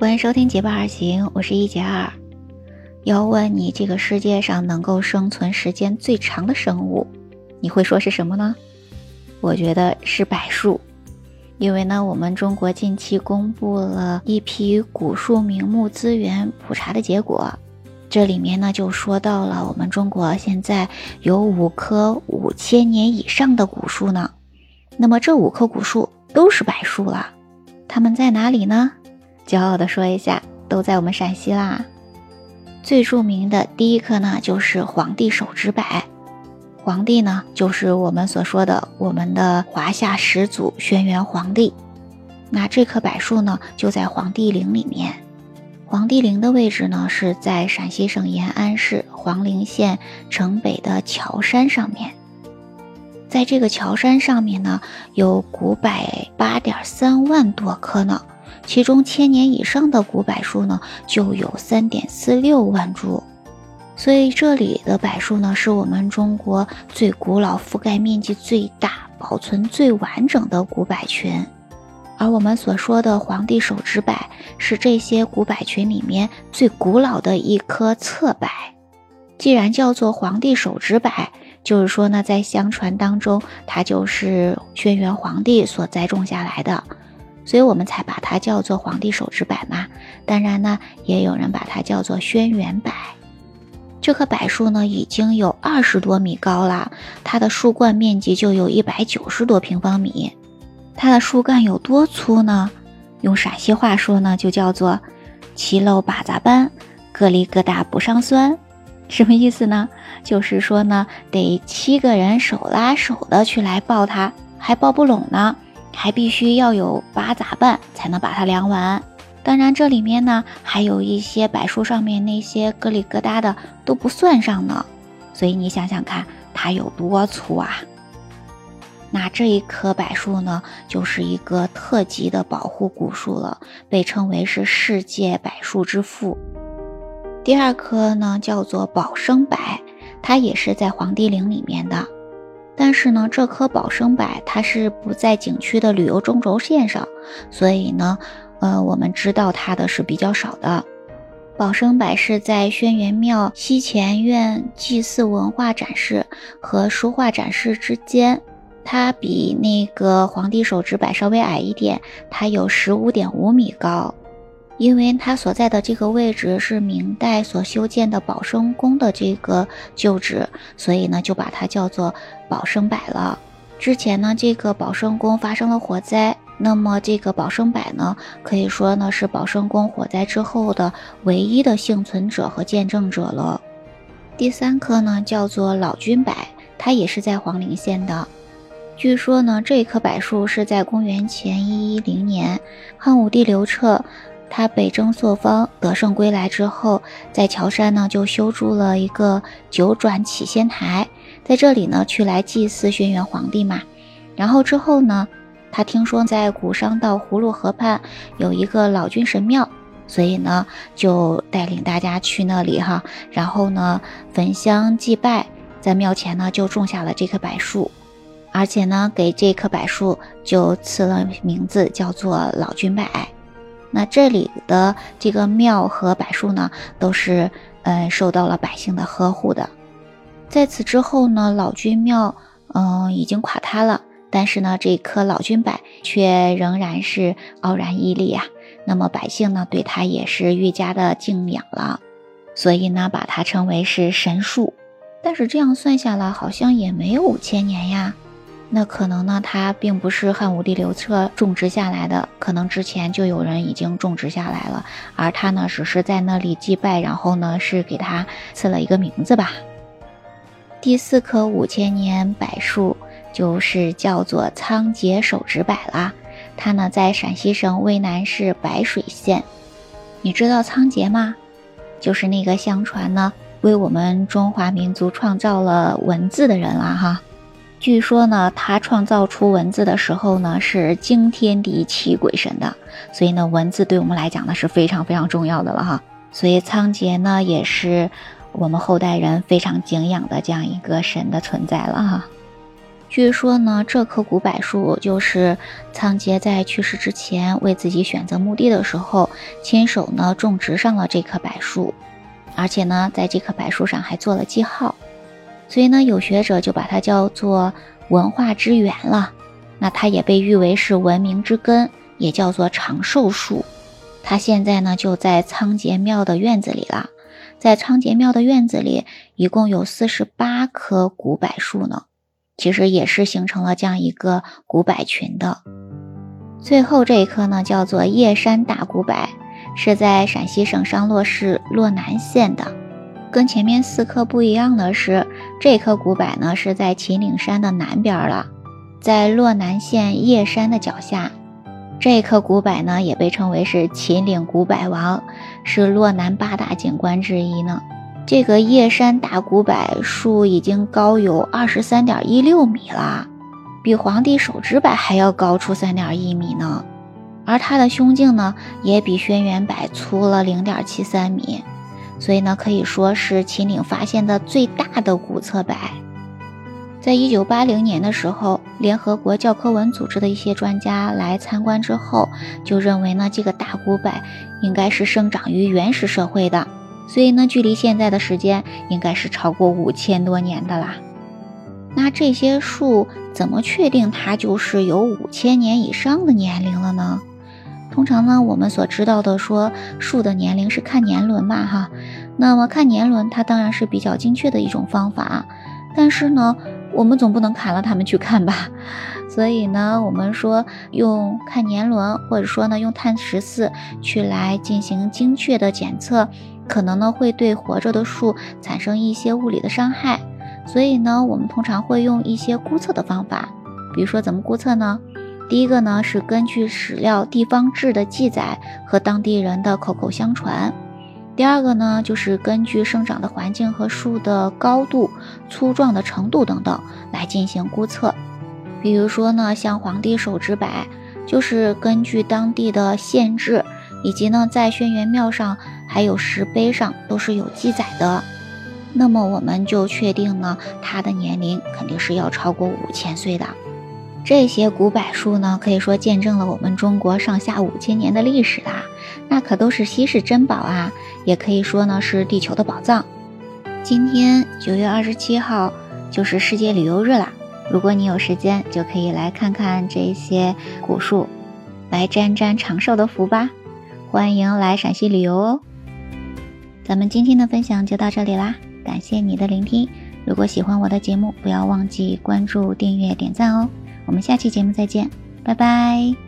欢迎收听《结伴而行》，我是一杰二。要问你这个世界上能够生存时间最长的生物，你会说是什么呢？我觉得是柏树，因为呢，我们中国近期公布了一批古树名木资源普查的结果，这里面呢就说到了我们中国现在有五棵五千年以上的古树呢。那么这五棵古树都是柏树了，它们在哪里呢？骄傲地说一下，都在我们陕西啦。最著名的第一棵呢，就是黄帝手指柏。黄帝呢，就是我们所说的我们的华夏始祖轩辕黄帝。那这棵柏树呢，就在黄帝陵里面。黄帝陵的位置呢，是在陕西省延安市黄陵县城北的乔山上面。在这个桥山上面呢，有古柏八点三万多棵呢。其中千年以上的古柏树呢，就有三点四六万株，所以这里的柏树呢，是我们中国最古老、覆盖面积最大、保存最完整的古柏群。而我们所说的黄帝手指柏，是这些古柏群里面最古老的一棵侧柏。既然叫做黄帝手指柏，就是说呢，在相传当中，它就是轩辕黄帝所栽种下来的。所以我们才把它叫做皇帝手指柏嘛。当然呢，也有人把它叫做轩辕柏。这棵柏树呢，已经有二十多米高了，它的树冠面积就有一百九十多平方米。它的树干有多粗呢？用陕西话说呢，就叫做七搂八杂班，疙里疙瘩不上酸。什么意思呢？就是说呢，得七个人手拉手的去来抱它，还抱不拢呢。还必须要有八杂半才能把它量完，当然这里面呢还有一些柏树上面那些疙里疙瘩的都不算上呢，所以你想想看它有多粗啊！那这一棵柏树呢，就是一个特级的保护古树了，被称为是世界柏树之父。第二棵呢叫做宝生柏，它也是在黄帝陵里面的。但是呢，这棵宝生柏它是不在景区的旅游中轴线上，所以呢，呃，我们知道它的是比较少的。宝生柏是在轩辕庙西前院祭祀文化展示和书画展示之间，它比那个皇帝手指柏稍微矮一点，它有十五点五米高。因为它所在的这个位置是明代所修建的宝生宫的这个旧址，所以呢就把它叫做宝生柏了。之前呢这个宝生宫发生了火灾，那么这个宝生柏呢可以说呢是宝生宫火灾之后的唯一的幸存者和见证者了。第三棵呢叫做老君柏，它也是在黄陵县的。据说呢这棵柏树是在公元前一一零年，汉武帝刘彻。他北征朔方得胜归来之后，在乔山呢就修筑了一个九转起仙台，在这里呢去来祭祀轩辕皇帝嘛。然后之后呢，他听说在古商道葫芦河畔有一个老君神庙，所以呢就带领大家去那里哈。然后呢焚香祭拜，在庙前呢就种下了这棵柏树，而且呢给这棵柏树就赐了名字，叫做老君柏。那这里的这个庙和柏树呢，都是嗯受到了百姓的呵护的。在此之后呢，老君庙嗯已经垮塌了，但是呢，这棵老君柏却仍然是傲然屹立啊。那么百姓呢，对它也是愈加的敬仰了，所以呢，把它称为是神树。但是这样算下来，好像也没有五千年呀。那可能呢，它并不是汉武帝刘彻种植下来的，可能之前就有人已经种植下来了，而他呢只是在那里祭拜，然后呢是给他赐了一个名字吧。第四棵五千年柏树就是叫做仓颉手指柏啦，它呢在陕西省渭南市白水县。你知道仓颉吗？就是那个相传呢为我们中华民族创造了文字的人啦，哈。据说呢，他创造出文字的时候呢，是惊天地泣鬼神的，所以呢，文字对我们来讲呢是非常非常重要的了哈。所以仓颉呢，也是我们后代人非常敬仰的这样一个神的存在了哈。据说呢，这棵古柏树就是仓颉在去世之前为自己选择墓地的时候，亲手呢种植上了这棵柏树，而且呢，在这棵柏树上还做了记号，所以呢，有学者就把它叫做文化之源了。那它也被誉为是文明之根，也叫做长寿树。它现在呢就在仓颉庙的院子里了。在仓颉庙的院子里，一共有四十八棵古柏树呢。其实也是形成了这样一个古柏群的。最后这一棵呢叫做叶山大古柏，是在陕西省商洛市洛南县的。跟前面四棵不一样的是，这棵古柏呢是在秦岭山的南边了。在洛南县叶山的脚下，这棵古柏呢也被称为是秦岭古柏王，是洛南八大景观之一呢。这个叶山大古柏树已经高有二十三点一六米了，比皇帝手指柏还要高出三点一米呢。而它的胸径呢也比轩辕柏粗了零点七三米，所以呢可以说是秦岭发现的最大的古侧柏。在一九八零年的时候，联合国教科文组织的一些专家来参观之后，就认为呢，这个大古柏应该是生长于原始社会的，所以呢，距离现在的时间应该是超过五千多年的啦。那这些树怎么确定它就是有五千年以上的年龄了呢？通常呢，我们所知道的说树的年龄是看年轮嘛，哈，那么看年轮它当然是比较精确的一种方法，但是呢。我们总不能砍了它们去看吧，所以呢，我们说用看年轮，或者说呢用碳十四去来进行精确的检测，可能呢会对活着的树产生一些物理的伤害，所以呢，我们通常会用一些估测的方法，比如说怎么估测呢？第一个呢是根据史料地方志的记载和当地人的口口相传。第二个呢，就是根据生长的环境和树的高度、粗壮的程度等等来进行估测。比如说呢，像皇帝手指柏，就是根据当地的县志，以及呢在轩辕庙上还有石碑上都是有记载的。那么我们就确定呢，它的年龄肯定是要超过五千岁的。这些古柏树呢，可以说见证了我们中国上下五千年的历史啦，那可都是稀世珍宝啊，也可以说呢是地球的宝藏。今天九月二十七号就是世界旅游日啦，如果你有时间，就可以来看看这些古树，来沾沾长寿的福吧。欢迎来陕西旅游哦。咱们今天的分享就到这里啦，感谢你的聆听。如果喜欢我的节目，不要忘记关注、订阅、点赞哦。我们下期节目再见，拜拜。